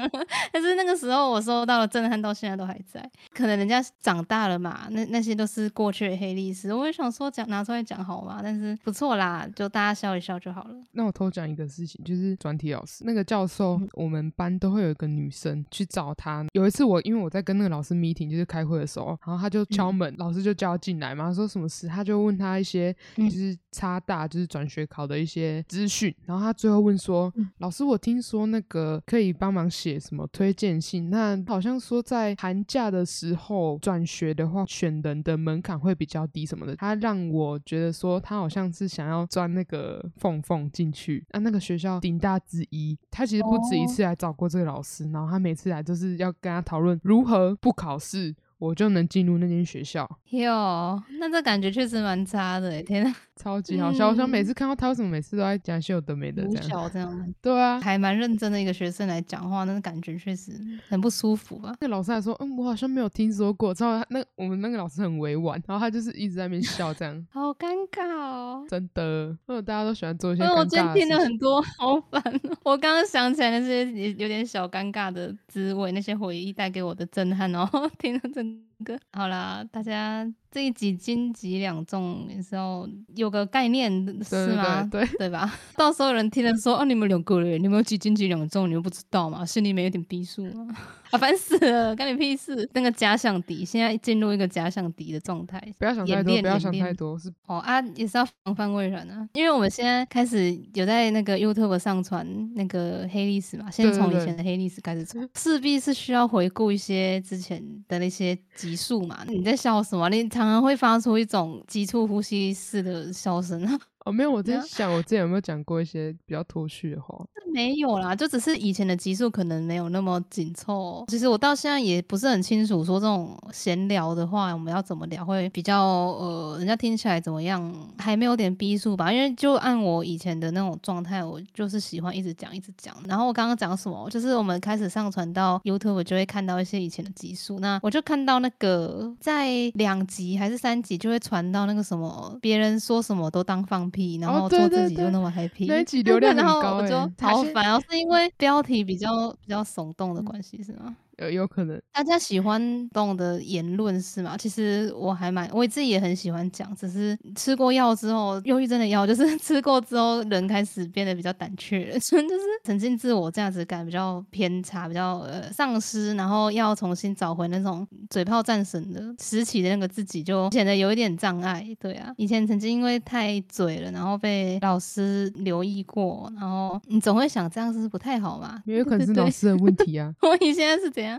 [SPEAKER 2] 但是那个时候我收到了震撼到现在都还在，可能人家长大了嘛，那那些都是过去的黑历史，我也想说讲拿出来讲好吗？但是不错啦，就大家笑一笑就好了。
[SPEAKER 1] 那我偷讲一个事情，就是专题老师。那个教授，我们班都会有一个女生去找他。有一次我因为我在跟那个老师 meeting，就是开会的时候，然后他就敲门，老师就叫他进来嘛，说什么事，他就问他一些就是差大就是转学考的一些资讯。然后他最后问说：“老师，我听说那个可以帮忙写什么推荐信？那好像说在寒假的时候转学的话，选人的门槛会比较低什么的。”他让我觉得说他好像是想要钻那个缝缝进去。啊，那个学校顶大之一，他其实。不止一次来找过这个老师，然后他每次来就是要跟他讨论如何不考试。我就能进入那间学校
[SPEAKER 2] 哟，那这感觉确实蛮差的哎！天呐，
[SPEAKER 1] 超级好笑！我想每次看到他，为什么每次都在讲些有的没的这
[SPEAKER 2] 样？这样
[SPEAKER 1] 对啊，
[SPEAKER 2] 还蛮认真的一个学生来讲话，那个感觉确实很不舒服吧？
[SPEAKER 1] 那老师还说，嗯，我好像没有听说过。之后那我们那个老师很委婉，然后他就是一直在那边笑，这样
[SPEAKER 2] 好尴尬哦！
[SPEAKER 1] 真的，因为大家都喜欢做一些。我
[SPEAKER 2] 今天听了很多，好烦！我刚刚想起来那些有点小尴尬的滋味，那些回忆带给我的震撼哦，听了整。个好啦，大家。这一集斤几两重也是要有个概念是吗？
[SPEAKER 1] 对
[SPEAKER 2] 对吧？到时候有人听了说哦，你们两个人，你们有几斤几两重，你们不知道吗？心里面有点逼数吗？啊，烦死了，干你屁事！那个假想敌现在进入一个假想敌的状态，
[SPEAKER 1] 不要想太多，不要想太多，是
[SPEAKER 2] 哦啊，也是要防范未然啊，因为我们现在开始有在那个 YouTube 上传那个黑历史嘛，先从以前的黑历史开始传，势必是需要回顾一些之前的那些集数嘛。你在笑什么？你？常常会发出一种急促呼吸式的笑声。
[SPEAKER 1] 哦，没有，我在想，我之前有没有讲过一些比较脱序的话？
[SPEAKER 2] 没有啦，就只是以前的集数可能没有那么紧凑。其实我到现在也不是很清楚，说这种闲聊的话，我们要怎么聊会比较呃，人家听起来怎么样？还没有点逼数吧？因为就按我以前的那种状态，我就是喜欢一直讲一直讲。然后我刚刚讲什么？就是我们开始上传到 YouTube，就会看到一些以前的集数。那我就看到那个在两集还是三集，就会传到那个什么，别人说什么都当放。屁，然后做自己就那么 happy，
[SPEAKER 1] 那一集流量很高
[SPEAKER 2] 哎，好烦哦，是因为标题比较比较耸动的关系是吗？
[SPEAKER 1] 有有可能，
[SPEAKER 2] 大家喜欢动的言论是吗？其实我还蛮，我自己也很喜欢讲，只是吃过药之后，忧郁症的药 就是吃过之后，人开始变得比较胆怯了，就是曾经自我价值感比较偏差，比较呃丧失，然后要重新找回那种嘴炮战神的时期的那个自己，就显得有一点障碍。对啊，以前曾经因为太嘴了，然后被老师留意过，然后你总会想这样是不太好嘛？
[SPEAKER 1] 也有可能是老师的问题啊。
[SPEAKER 2] 我以现在是怎样？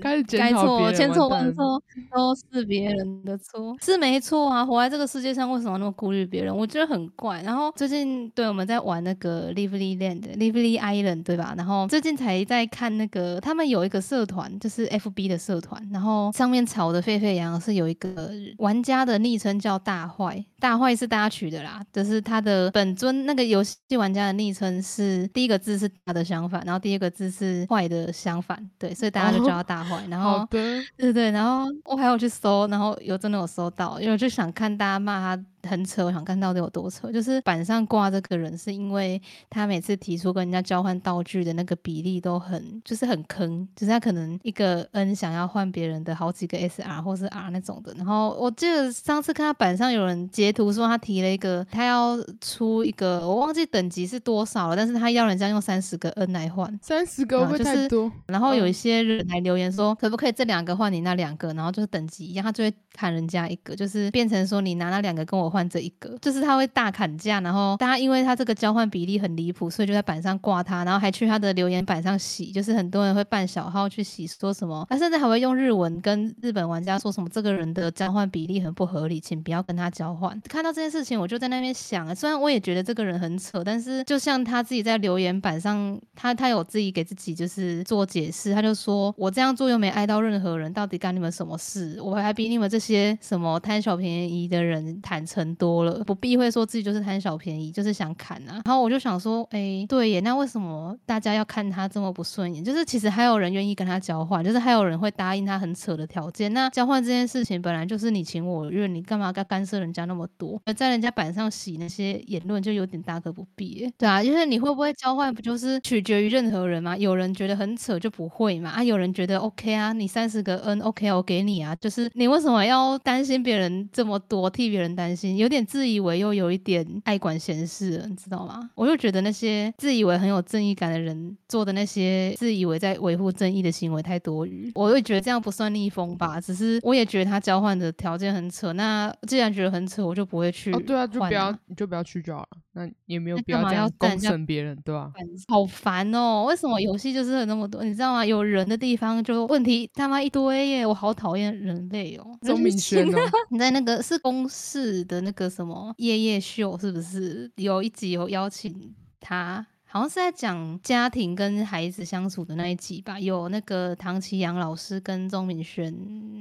[SPEAKER 1] 开始该错
[SPEAKER 2] 千错万错都是别人的错，是没错啊！活在这个世界上，为什么那么顾虑别人？我觉得很怪。然后最近对我们在玩那个 Lively Land，Lively Island，对吧？然后最近才在看那个，他们有一个社团，就是 FB 的社团，然后上面吵得沸沸扬扬，是有一个玩家的昵称叫大坏，大坏是大家取的啦，就是他的本尊那个游戏玩家的昵称是第一个字是大的相反，然后第二个字是坏的相反，对。所以大家就叫他大坏，然后对对对，然后我还有去搜，然后有真的有搜到，因为我就想看大家骂他。很扯，我想看到底有多扯。就是板上挂这个人，是因为他每次提出跟人家交换道具的那个比例都很，就是很坑。就是他可能一个 N 想要换别人的好几个 SR 或是 R 那种的。然后我记得上次看他板上有人截图说他提了一个，他要出一个，我忘记等级是多少了，但是他要人家用三十个 N 来换，
[SPEAKER 1] 三十个会不会太多？
[SPEAKER 2] 然后有一些人来留言说，可不可以这两个换你那两个？然后就是等级一样，他就会砍人家一个，就是变成说你拿那两个跟我。换这一个，就是他会大砍价，然后大家因为他这个交换比例很离谱，所以就在板上挂他，然后还去他的留言板上洗，就是很多人会办小号去洗，说什么，他甚至还会用日文跟日本玩家说什么，这个人的交换比例很不合理，请不要跟他交换。看到这件事情，我就在那边想，虽然我也觉得这个人很扯，但是就像他自己在留言板上，他他有自己给自己就是做解释，他就说我这样做又没挨到任何人，到底干你们什么事？我还比你们这些什么贪小便宜的人坦诚。多了，不避讳说自己就是贪小便宜，就是想砍啊。然后我就想说，哎，对耶，那为什么大家要看他这么不顺眼？就是其实还有人愿意跟他交换，就是还有人会答应他很扯的条件。那交换这件事情本来就是你情我愿，你干嘛要干涉人家那么多？在人家板上洗那些言论就有点大可不必。对啊，因为你会不会交换，不就是取决于任何人吗？有人觉得很扯就不会嘛，啊，有人觉得 OK 啊，你三十个 N OK，我给你啊。就是你为什么要担心别人这么多，替别人担心？有点自以为又有一点爱管闲事，你知道吗？我就觉得那些自以为很有正义感的人做的那些自以为在维护正义的行为太多余，我会觉得这样不算逆风吧。只是我也觉得他交换的条件很扯。那既然觉得很扯，我就不会去。
[SPEAKER 1] 哦，对啊，就不要，你就不要去就好了。那也没有必要这样攻审别人，对吧？
[SPEAKER 2] 好烦哦！为什么游戏就是有那么多？你知道吗？有人的地方就问题他妈一堆耶！我好讨厌人类哦。
[SPEAKER 1] 钟明轩哦，
[SPEAKER 2] 你在那个是公式的那个什么夜夜秀，是不是有一集有邀请他？好像是在讲家庭跟孩子相处的那一集吧，有那个唐奇阳老师跟钟明轩，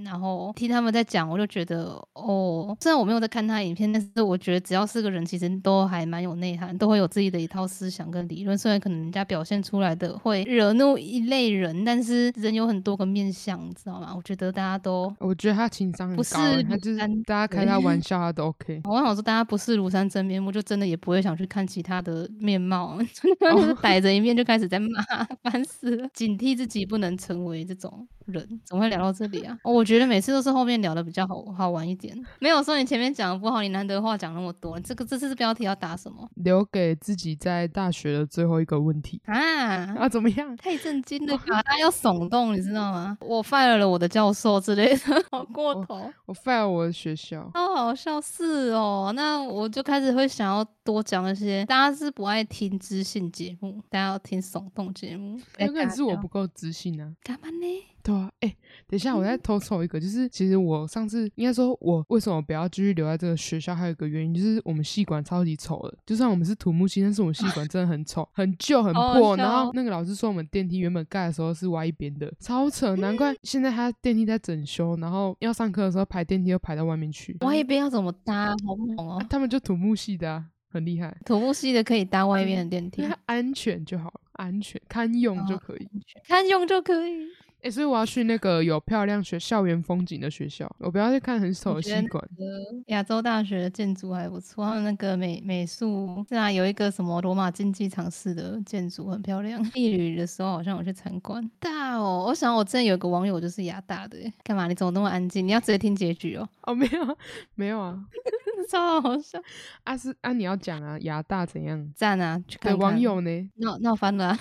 [SPEAKER 2] 然后听他们在讲，我就觉得哦，虽然我没有在看他影片，但是我觉得只要是个人，其实都还蛮有内涵，都会有自己的一套思想跟理论。虽然可能人家表现出来的会惹怒一类人，但是人有很多个面相，知道吗？我觉得大家都，
[SPEAKER 1] 我觉得他情商很
[SPEAKER 2] 高，
[SPEAKER 1] 他就是大家开他玩笑，他都 OK。
[SPEAKER 2] 我想说，大家不是庐山真面目，就真的也不会想去看其他的面貌。然后就是逮着一面就开始在骂，烦死了！警惕自己不能成为这种人。怎么会聊到这里啊？我觉得每次都是后面聊的比较好好玩一点。没有说你前面讲的不好，你难得话讲那么多。这个这次标题要打什么？
[SPEAKER 1] 留给自己在大学的最后一个问题
[SPEAKER 2] 啊
[SPEAKER 1] 啊！怎么样？
[SPEAKER 2] 太震惊了 吧！大家要耸动，你知道吗？我 fire 了我的教授之类的，好过头。
[SPEAKER 1] 我 fire 我的学校，
[SPEAKER 2] 哦好笑是哦。那我就开始会想要多讲一些。大家是不爱听知性节目。大家要听耸动节目，
[SPEAKER 1] 那可能是我不够知性啊。
[SPEAKER 2] 干嘛呢？
[SPEAKER 1] 对啊，哎，等一下，我再偷凑一个，就是其实我上次应该说，我为什么不要继续留在这个学校？还有一个原因就是我们系馆超级丑的，就算我们是土木系，但是我们系馆真的很丑、很旧、很 破。然后那个老师说，我们电梯原本盖的时候是歪一边的，超扯，难怪现在他电梯在整修，然后要上课的时候排电梯又排到外面去。
[SPEAKER 2] 歪一边要怎么搭？好猛哦！
[SPEAKER 1] 他们就土木系的啊。很厉害，
[SPEAKER 2] 土木系的可以搭外面的电梯，
[SPEAKER 1] 安全就好了，安全堪用就可以，
[SPEAKER 2] 堪用就可以。
[SPEAKER 1] 哎，所以我要去那个有漂亮学校园风景的学校，我不要去看很丑的西馆。
[SPEAKER 2] 亚洲大学的建筑还不错，他们那个美美术，是啊，有一个什么罗马竞技场式的建筑很漂亮。一旅的时候好像我去参观。大哦，我想我之前有个网友就是亚大的，干嘛？你怎么那么安静？你要直接听结局哦？
[SPEAKER 1] 哦，没有，没有啊，
[SPEAKER 2] 超好笑。
[SPEAKER 1] 啊是啊，你要讲啊，亚大怎样？
[SPEAKER 2] 赞啊，去看
[SPEAKER 1] 网友呢？
[SPEAKER 2] 闹闹翻了。啊！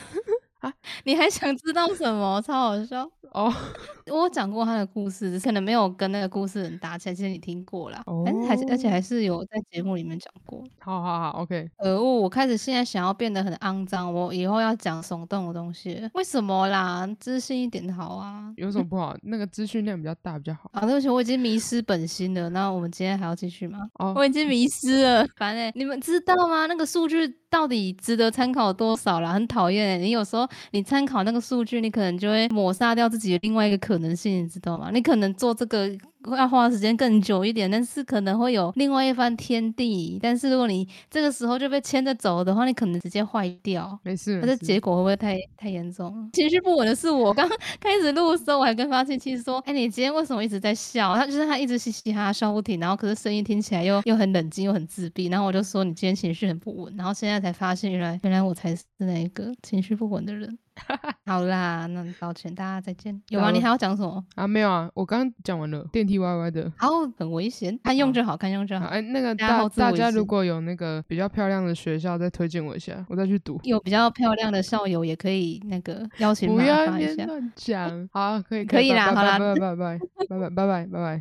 [SPEAKER 2] 你还想知道什么？超好笑哦！我讲过他的故事，可能没有跟那个故事人搭起来。其实你听过了，哎，还而且还是有在节目里面讲过。
[SPEAKER 1] 好好好，OK。
[SPEAKER 2] 可恶！我开始现在想要变得很肮脏，我以后要讲耸动的东西。为什么啦？自信一点好啊。
[SPEAKER 1] 有什么不好？那个资讯量比较大比较好。
[SPEAKER 2] 啊，对不起，我已经迷失本心了。那我们今天还要继续吗？哦，我已经迷失了。烦哎！你们知道吗？那个数据。到底值得参考多少啦？很讨厌你有时候你参考那个数据，你可能就会抹杀掉自己的另外一个可能性，你知道吗？你可能做这个。要花时间更久一点，但是可能会有另外一番天地。但是如果你这个时候就被牵着走的话，你可能直接坏掉。
[SPEAKER 1] 没事，
[SPEAKER 2] 那这结果会不会太太严重？情绪不稳的是我。刚开始录的时候，我还跟发信器说：“哎，你今天为什么一直在笑？”他就是他一直嘻嘻哈哈笑不停，然后可是声音听起来又又很冷静又很自闭。然后我就说：“你今天情绪很不稳。”然后现在才发现，原来原来我才是那一个情绪不稳的人。好啦，那抱歉，大家再见。有吗？你还要讲什么
[SPEAKER 1] 啊？没有啊，我刚刚讲完了。电梯歪歪的，
[SPEAKER 2] 好，很危险，看用就好，看用就好。
[SPEAKER 1] 哎，那个大大家如果有那个比较漂亮的学校，再推荐我一下，我再去读。
[SPEAKER 2] 有比较漂亮的校友，也可以那个邀请。
[SPEAKER 1] 不要
[SPEAKER 2] 乱
[SPEAKER 1] 讲，好，可以
[SPEAKER 2] 可以啦，好啦，
[SPEAKER 1] 拜拜拜拜拜拜拜拜拜拜。